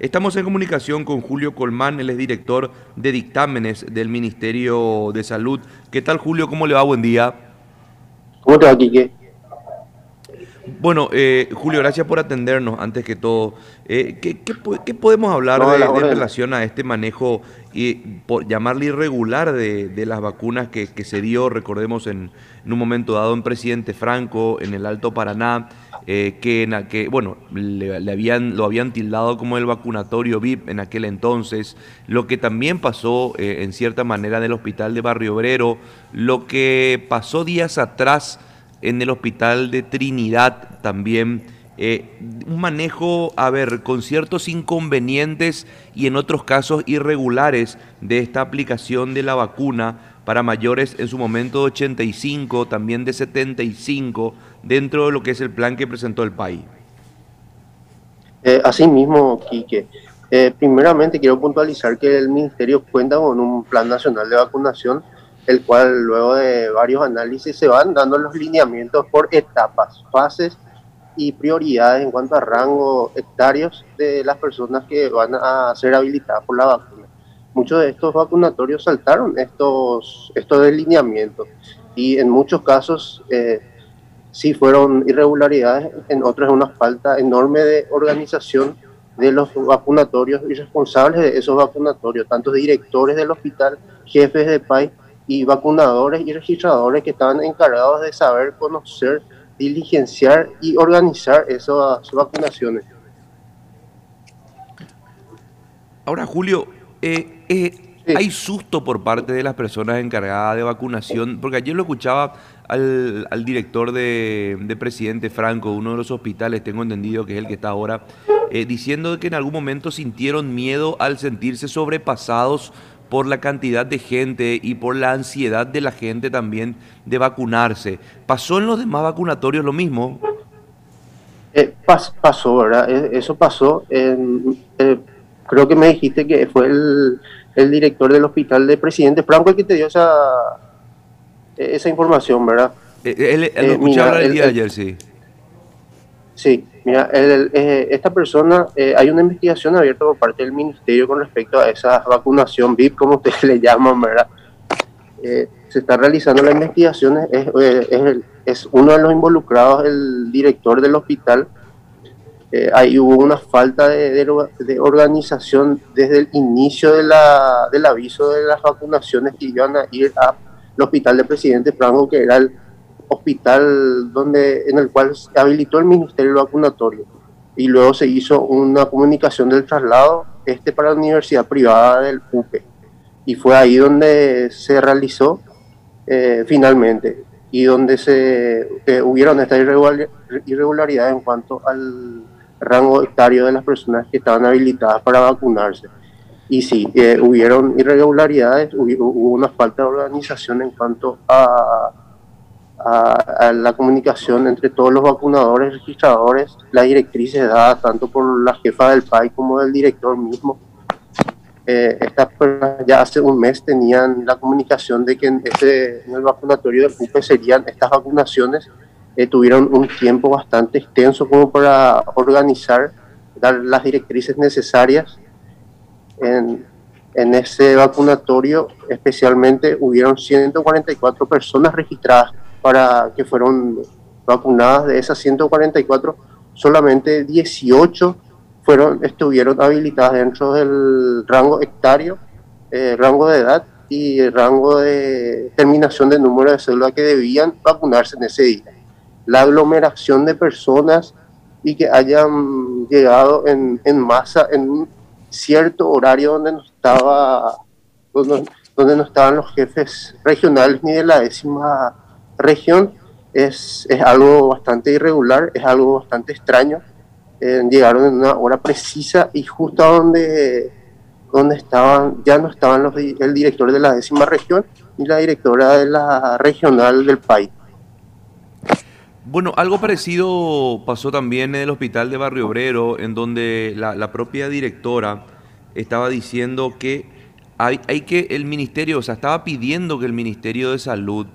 Estamos en comunicación con Julio Colmán, él es director de dictámenes del Ministerio de Salud. ¿Qué tal, Julio? ¿Cómo le va? Buen día. ¿Cómo te va, Quique? Bueno, eh, Julio, gracias por atendernos antes que todo. Eh, ¿qué, podemos hablar de, relación a este manejo, y por llamarle irregular, de, las vacunas que, se dio, recordemos, en, un momento dado en Presidente Franco, en el Alto Paraná, eh, que, en que, bueno, le, habían, lo habían tildado como el vacunatorio VIP en aquel entonces, lo que también pasó en cierta manera en el hospital de Barrio Obrero, lo que pasó días atrás en el hospital de Trinidad también. Eh, un manejo, a ver, con ciertos inconvenientes y en otros casos irregulares de esta aplicación de la vacuna para mayores en su momento de 85, también de 75, dentro de lo que es el plan que presentó el país. Eh, así mismo, Quique. Eh, primeramente quiero puntualizar que el Ministerio cuenta con un plan nacional de vacunación el cual luego de varios análisis se van dando los lineamientos por etapas, fases y prioridades en cuanto a rango hectáreos de las personas que van a ser habilitadas por la vacuna. Muchos de estos vacunatorios saltaron estos, estos delineamientos y en muchos casos eh, sí fueron irregularidades, en otros una falta enorme de organización de los vacunatorios y responsables de esos vacunatorios, tanto directores del hospital, jefes de país y vacunadores y registradores que estaban encargados de saber, conocer, diligenciar y organizar esas vacunaciones. Ahora, Julio, eh, eh, ¿hay susto por parte de las personas encargadas de vacunación? Porque ayer lo escuchaba al, director de, Presidente Franco, uno de los hospitales, tengo entendido que es el que está ahora, eh, diciendo que en algún momento sintieron miedo al sentirse sobrepasados por la cantidad de gente y por la ansiedad de la gente también de vacunarse. ¿Pasó en los demás vacunatorios lo mismo? Eh, pasó, ¿verdad? E, eso pasó. En, eh, creo que me dijiste que fue el, director del hospital de Presidente Franco el que te dio esa, esa información, ¿verdad? Eh, él, él, lo escuchaba el, día de ayer, sí. Sí, mira, eh, esta persona, eh, hay una investigación abierta por parte del ministerio con respecto a esa vacunación VIP, como ustedes le llaman, ¿verdad? Eh, se está realizando la investigación, es, es, uno de los involucrados, el director del hospital. ahí hubo una falta de, de, organización desde el inicio de la, del aviso de las vacunaciones que iban a ir al hospital del presidente Franco, que era el hospital donde, en el cual se habilitó el ministerio vacunatorio y luego se hizo una comunicación del traslado este para la universidad privada del UPE y fue ahí donde se realizó eh, finalmente. Y donde se eh, hubieron estas irregularidades en cuanto al rango etario de las personas que estaban habilitadas para vacunarse. Y sí, eh, hubieron irregularidades, hubo una falta de organización en cuanto a a, la comunicación entre todos los vacunadores, registradores, las directrices dadas tanto por la jefa del PAI como del director mismo. Eh, estas personas ya hace un mes tenían la comunicación de que en, este, en el vacunatorio del CUPE serían estas vacunaciones, eh, tuvieron un tiempo bastante extenso como para organizar, dar las directrices necesarias. En, en ese vacunatorio especialmente hubieron 144 personas registradas para que fueron vacunadas de esas 144, solamente 18 fueron, estuvieron habilitadas dentro del rango hectario, eh, rango de edad y rango de terminación de número de células que debían vacunarse en ese día. La aglomeración de personas y que hayan llegado en, en masa en un cierto horario donde no estaba donde no estaban los jefes regionales ni de la décima región es, es algo bastante irregular, es algo bastante extraño. Eh, llegaron en una hora precisa y justo a donde, donde estaban, ya no estaban los, el director de la décima región ni la directora de la regional del país. Bueno, algo parecido pasó también en el hospital de Barrio Obrero, en donde la, la propia directora estaba diciendo que hay, hay, que el ministerio, o sea, estaba pidiendo que el Ministerio de Salud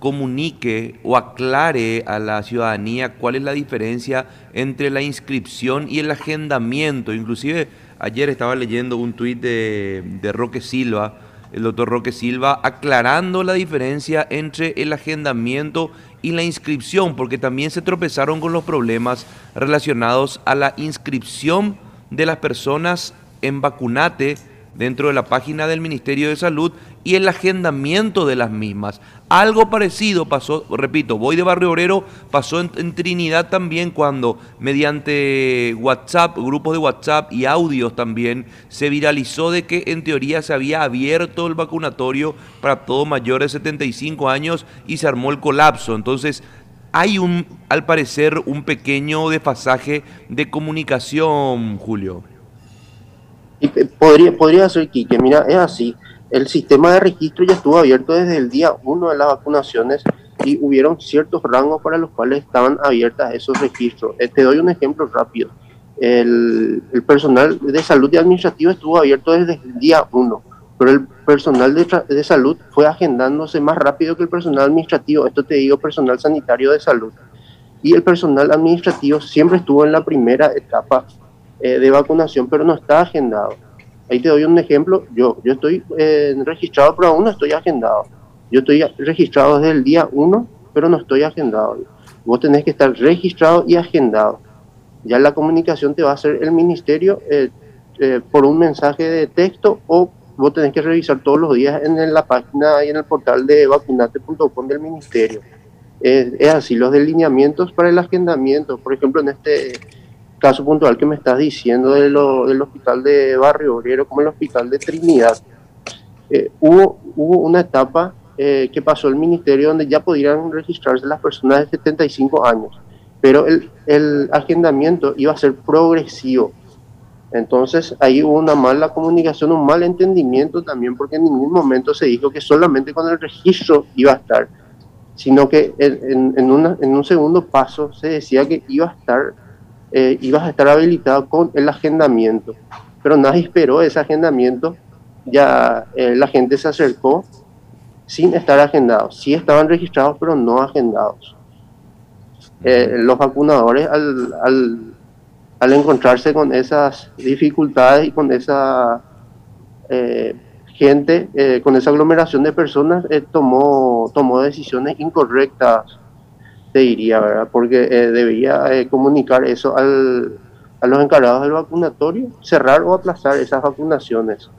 comunique o aclare a la ciudadanía cuál es la diferencia entre la inscripción y el agendamiento. Inclusive ayer estaba leyendo un tuit de, de Roque Silva, el doctor Roque Silva, aclarando la diferencia entre el agendamiento y la inscripción, porque también se tropezaron con los problemas relacionados a la inscripción de las personas en vacunate dentro de la página del Ministerio de Salud y el agendamiento de las mismas. Algo parecido pasó, repito, voy de Barrio Obrero, pasó en, Trinidad también cuando mediante WhatsApp, grupos de WhatsApp y audios también, se viralizó de que en teoría se había abierto el vacunatorio para todos mayores de 75 años y se armó el colapso. Entonces, hay un, al parecer, un pequeño desfasaje de comunicación, Julio. Podría, podría ser, que mira, es así. El sistema de registro ya estuvo abierto desde el día uno de las vacunaciones y hubieron ciertos rangos para los cuales estaban abiertas esos registros. Eh, te doy un ejemplo rápido. El, personal de salud y administrativo estuvo abierto desde el día uno, pero el personal de, de salud fue agendándose más rápido que el personal administrativo. Esto te digo, personal sanitario de salud. Y el personal administrativo siempre estuvo en la primera etapa eh, de vacunación, pero no está agendado. Ahí te doy un ejemplo. Yo, yo estoy eh, registrado, pero aún no estoy agendado. Yo estoy registrado desde el día 1, pero no estoy agendado. Vos tenés que estar registrado y agendado. Ya la comunicación te va a hacer el ministerio eh, por un mensaje de texto o vos tenés que revisar todos los días en la página y en el portal de vacunate.com del ministerio. es así, los delineamientos para el agendamiento, por ejemplo, en este caso puntual que me estás diciendo de lo, del hospital de Barrio Obrero como el hospital de Trinidad, eh, hubo, hubo una etapa eh, que pasó el ministerio donde ya podían registrarse las personas de 75 años, pero el, el agendamiento iba a ser progresivo. Entonces ahí hubo una mala comunicación, un mal entendimiento también, porque en ningún momento se dijo que solamente con el registro iba a estar, sino que en, en, una, en un segundo paso se decía que iba a estar eh, ibas a estar habilitado con el agendamiento. Pero nadie esperó ese agendamiento, ya eh, la gente se acercó sin estar agendados. Sí estaban registrados, pero no agendados. Eh, los vacunadores al, al, al, encontrarse con esas dificultades y con esa gente, con esa aglomeración de personas, tomó, tomó decisiones incorrectas te diría, ¿verdad? Porque eh, eh, comunicar eso al, a los encargados del vacunatorio, cerrar o aplazar esas vacunaciones.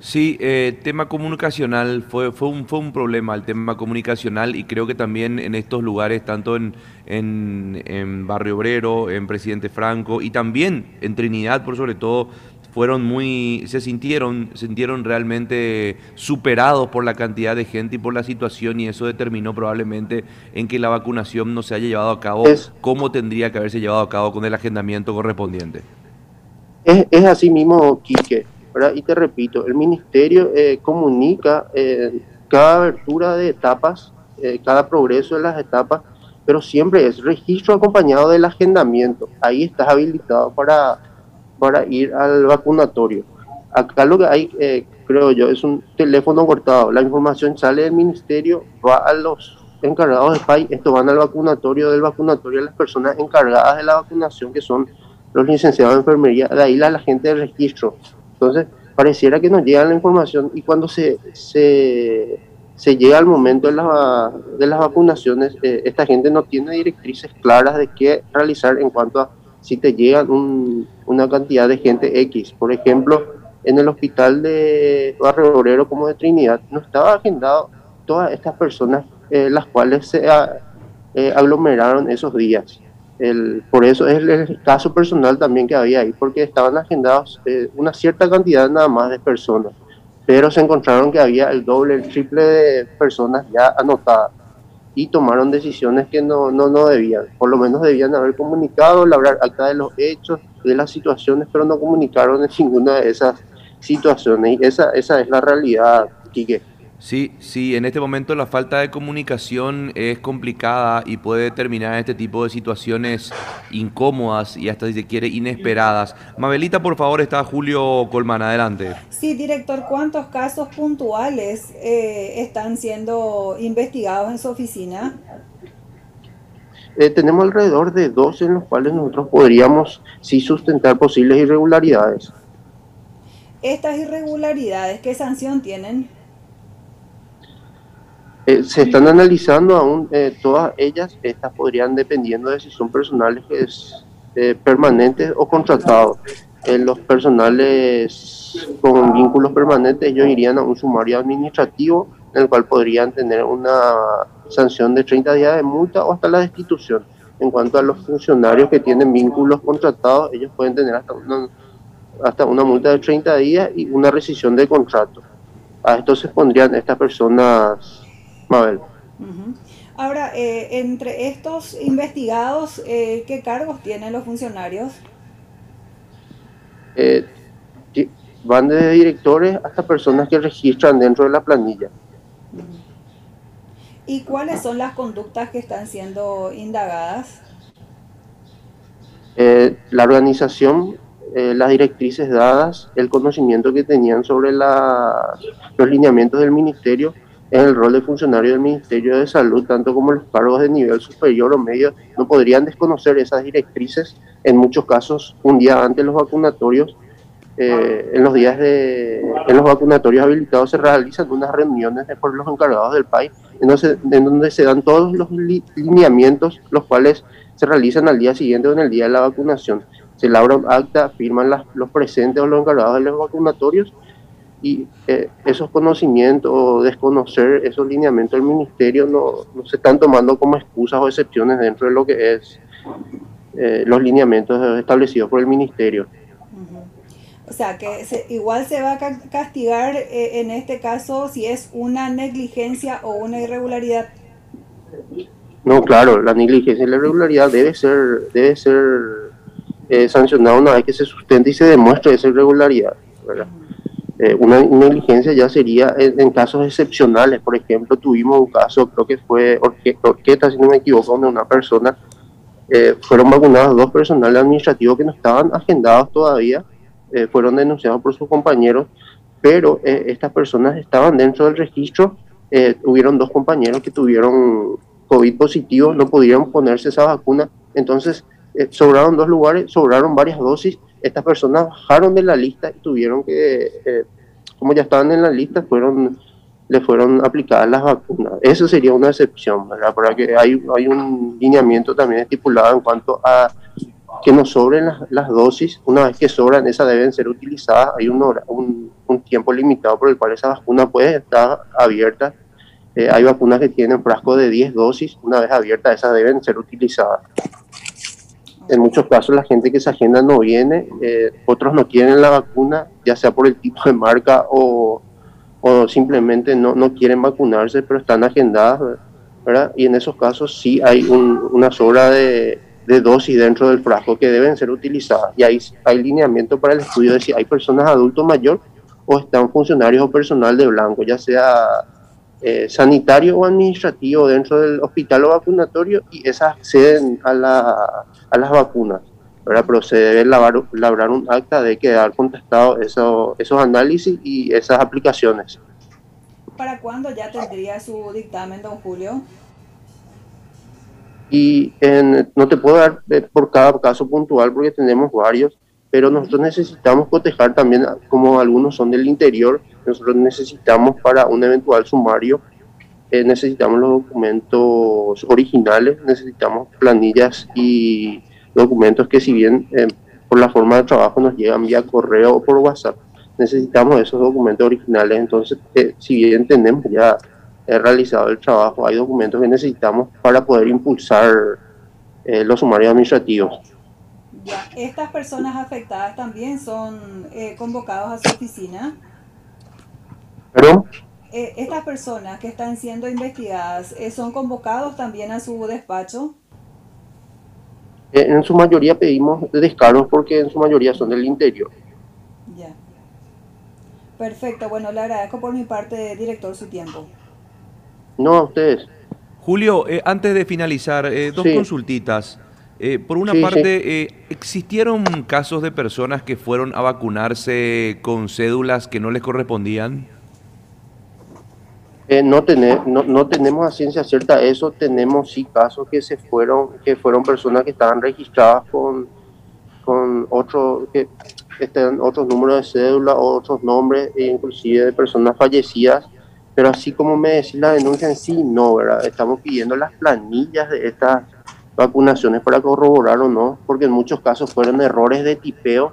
Sí, eh, tema comunicacional fue, fue, un, fue un problema el tema comunicacional y creo que también en estos lugares, tanto en, en, en Barrio Obrero, en Presidente Franco y también en Trinidad, por sobre todo, fueron muy, se sintieron, sintieron realmente superados por la cantidad de gente y por la situación y eso determinó probablemente en que la vacunación no se haya llevado a cabo como tendría que haberse llevado a cabo con el agendamiento correspondiente. Es, es así mismo, Quique, y te repito, el ministerio eh, comunica eh, cada abertura de etapas, eh, cada progreso de las etapas, pero siempre es registro acompañado del agendamiento. Ahí estás habilitado para para ir al vacunatorio. Acá lo que hay, eh, creo yo, es un teléfono cortado. La información sale del ministerio, va a los encargados de PAI, esto van al vacunatorio, del vacunatorio a las personas encargadas de la vacunación, que son los licenciados de enfermería, de ahí la, la gente del registro. Entonces, pareciera que nos llega la información y cuando se, se, se llega al momento de, la, de las vacunaciones, eh, esta gente no tiene directrices claras de qué realizar en cuanto a si te llegan una cantidad de gente X. Por ejemplo, en el hospital de Barrio Obrero como de Trinidad, no estaba agendado todas estas personas, eh, las cuales se eh, aglomeraron esos días. El, por eso es el, caso personal también que había ahí, porque estaban agendados eh, una cierta cantidad nada más de personas, pero se encontraron que había el doble, el triple de personas ya anotadas y tomaron decisiones que no, no, no debían. Por lo menos debían haber comunicado, labrar acta de los hechos, de las situaciones, pero no comunicaron en ninguna de esas situaciones. Y esa, esa es la realidad, Quique. Sí, sí, en este momento la falta de comunicación es complicada y puede determinar este tipo de situaciones incómodas y hasta si se quiere inesperadas. Mabelita, por favor, está Julio Colman, adelante. Sí, director, ¿cuántos casos puntuales eh, están siendo investigados en su oficina? eh, tenemos alrededor de dos en los cuales nosotros podríamos sí sustentar posibles irregularidades. ¿Estas irregularidades qué sanción tienen? Eh, se están analizando aún eh, todas ellas, estas podrían dependiendo de si son personales permanentes o contratados. los personales con vínculos permanentes ellos irían a un sumario administrativo en el cual podrían tener una sanción de 30 días de multa o hasta la destitución. En cuanto a los funcionarios que tienen vínculos contratados, ellos pueden tener hasta una, hasta una multa de 30 días y una rescisión de contrato. A esto se pondrían estas personas, Mabel. Ahora, eh, entre estos investigados, eh, ¿qué cargos tienen los funcionarios? Eh, van desde directores hasta personas que registran dentro de la planilla. ¿Y cuáles son las conductas que están siendo indagadas? La organización, las directrices dadas, el conocimiento que tenían sobre los lineamientos del ministerio, en el rol de funcionario del Ministerio de Salud, tanto como los cargos de nivel superior o medio, no podrían desconocer esas directrices, en muchos casos un día antes de los vacunatorios, eh, en los días de en los vacunatorios habilitados se realizan unas reuniones por los encargados del país en donde, se dan todos los lineamientos los cuales se realizan al día siguiente o en el día de la vacunación. Se elabora un acta, firman los presentes o los encargados de los vacunatorios y eh, esos conocimientos o desconocer esos lineamientos del ministerio no, no, se están tomando como excusas o excepciones dentro de lo que es eh, los lineamientos establecidos por el ministerio. O sea, que igual se va a castigar eh, en este caso si es una negligencia o una irregularidad. No, claro, la negligencia y la irregularidad debe ser, debe ser eh, sancionada una vez que se sustente y se demuestre esa irregularidad. Eh, una negligencia ya sería en, casos excepcionales. Por ejemplo, tuvimos un caso, creo que fue Orqueta, si no me equivoco, donde una persona, fueron vacunados dos personales administrativos que no estaban agendados todavía eh, fueron denunciados por sus compañeros, pero eh, estas personas estaban dentro del registro. Eh, tuvieron dos compañeros que tuvieron COVID positivo, no pudieron ponerse esa vacuna, entonces sobraron dos lugares, sobraron varias dosis. Estas personas bajaron de la lista y tuvieron que, como ya estaban en la lista, fueron le fueron aplicadas las vacunas. Eso sería una excepción, ¿verdad? Porque hay, hay un lineamiento también estipulado en cuanto a que no sobren las, dosis, una vez que sobran, esas deben ser utilizadas. Hay un, un, un tiempo limitado por el cual esa vacuna puede estar abierta. Eh, hay vacunas que tienen frasco de 10 dosis, una vez abierta, esas deben ser utilizadas. En muchos casos la gente que se agenda no viene, eh, otros no quieren la vacuna, ya sea por el tipo de marca o, o simplemente no, no quieren vacunarse, pero están agendadas, ¿verdad? Y en esos casos sí hay un, una sobra de, dosis dentro del frasco que deben ser utilizadas. Y ahí hay lineamiento para el estudio de si hay personas adultos mayor o están funcionarios o personal de blanco, ya sea eh, sanitario o administrativo dentro del hospital o vacunatorio y esas acceden a, la, a las vacunas. Ahora, pero se debe labrar un acta de quedar contestado eso, esos análisis y esas aplicaciones. ¿Para cuándo ya tendría su dictamen, don Julio? Y no te puedo dar eh, por cada caso puntual porque tenemos varios, pero nosotros necesitamos cotejar también, como algunos son del interior, nosotros necesitamos para un eventual sumario, eh, necesitamos los documentos originales, necesitamos planillas y documentos que si bien eh, por la forma de trabajo nos llegan vía correo o por WhatsApp, necesitamos esos documentos originales. Entonces, si bien tenemos ya realizado el trabajo, hay documentos que necesitamos para poder impulsar eh, los sumarios administrativos. Ya. ¿Estas personas afectadas también son eh, convocados a su oficina? ¿Perdón? Eh, ¿Estas personas que están siendo investigadas son convocados también a su despacho? en su mayoría pedimos descargos porque en su mayoría son del interior. Ya. Perfecto, bueno, le agradezco por mi parte, director, su tiempo. No, a ustedes. Julio, eh, antes de finalizar, eh, dos consultitas. Eh, por una parte, ¿existieron casos de personas que fueron a vacunarse con cédulas que no les correspondían? Eh, no, no, no, tenemos a ciencia cierta eso, tenemos sí casos que se fueron, que fueron personas que estaban registradas con, con otro, que estén otros números de cédula o otros nombres, e inclusive de personas fallecidas, pero así como me decís la denuncia en sí, no, ¿verdad? Estamos pidiendo las planillas de estas vacunaciones para corroborar o no, porque en muchos casos fueron errores de tipeo,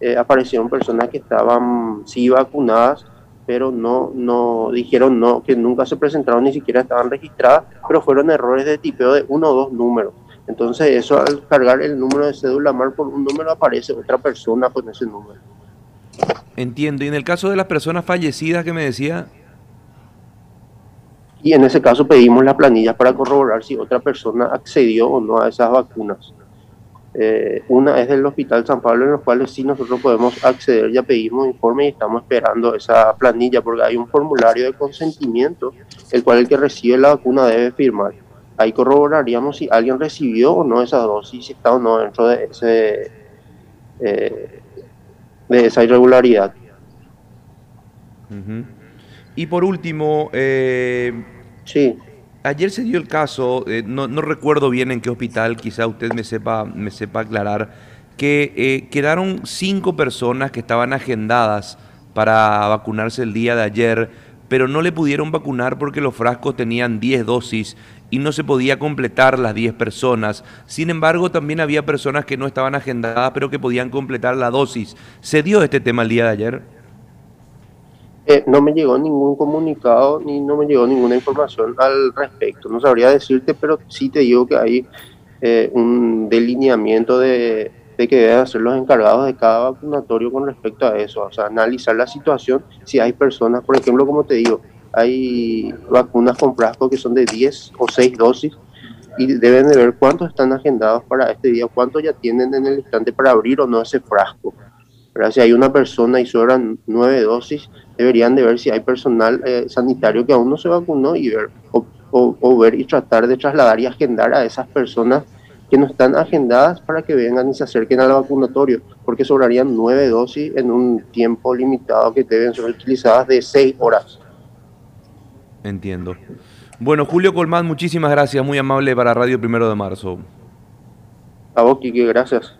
eh, aparecieron personas que estaban sí vacunadas, pero no, no dijeron no, que nunca se presentaron, ni siquiera estaban registradas, pero fueron errores de tipeo de uno o dos números. Entonces eso al cargar el número de cédula mal por un número aparece otra persona con ese número. Entiendo. Y en el caso de las personas fallecidas que me decía... Y en ese caso pedimos la planilla para corroborar si otra persona accedió o no a esas vacunas. Eh, una es del Hospital San Pablo, en los cuales sí nosotros podemos acceder, ya pedimos informe y estamos esperando esa planilla porque hay un formulario de consentimiento, el cual el que recibe la vacuna debe firmar. Ahí corroboraríamos si alguien recibió o no esa dosis, si está o no dentro de, ese, eh, esa irregularidad. Y por último, eh, sí. Ayer se dio el caso, eh, no, recuerdo bien en qué hospital, quizá usted me sepa, me sepa aclarar, que eh, quedaron cinco personas que estaban agendadas para vacunarse el día de ayer, pero no le pudieron vacunar porque los frascos tenían 10 dosis y no se podía completar las 10 personas. Sin embargo, también había personas que no estaban agendadas, pero que podían completar la dosis. ¿Se dio este tema el día de ayer? Eh, no me llegó ningún comunicado ni no me llegó ninguna información al respecto. No sabría decirte, pero sí te digo que hay eh, un delineamiento de, que deben ser los encargados de cada vacunatorio con respecto a eso. O sea, analizar la situación, si hay personas, por ejemplo, como te digo, hay vacunas con frascos que son de 10 o 6 dosis y deben de ver cuántos están agendados para este día, cuántos ya tienen en el instante para abrir o no ese frasco. Pero si hay una persona y sobran nueve dosis, deberían de ver si hay personal eh, sanitario que aún no se vacunó y ver o, ver y tratar de trasladar y agendar a esas personas que no están agendadas para que vengan y se acerquen al vacunatorio, porque sobrarían nueve dosis en un tiempo limitado que deben ser utilizadas de seis horas. Entiendo. Bueno, Julio Colmán, muchísimas gracias, muy amable para Radio Primero de Marzo. A vos, Kiki, gracias.